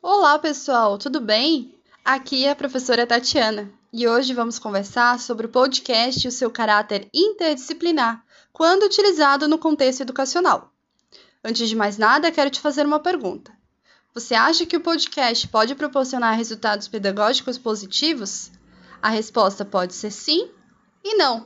Olá, pessoal, tudo bem? Aqui é a professora Tatiana e hoje vamos conversar sobre o podcast e o seu caráter interdisciplinar quando utilizado no contexto educacional. Antes de mais nada, quero te fazer uma pergunta. Você acha que o podcast pode proporcionar resultados pedagógicos positivos? A resposta pode ser sim e não.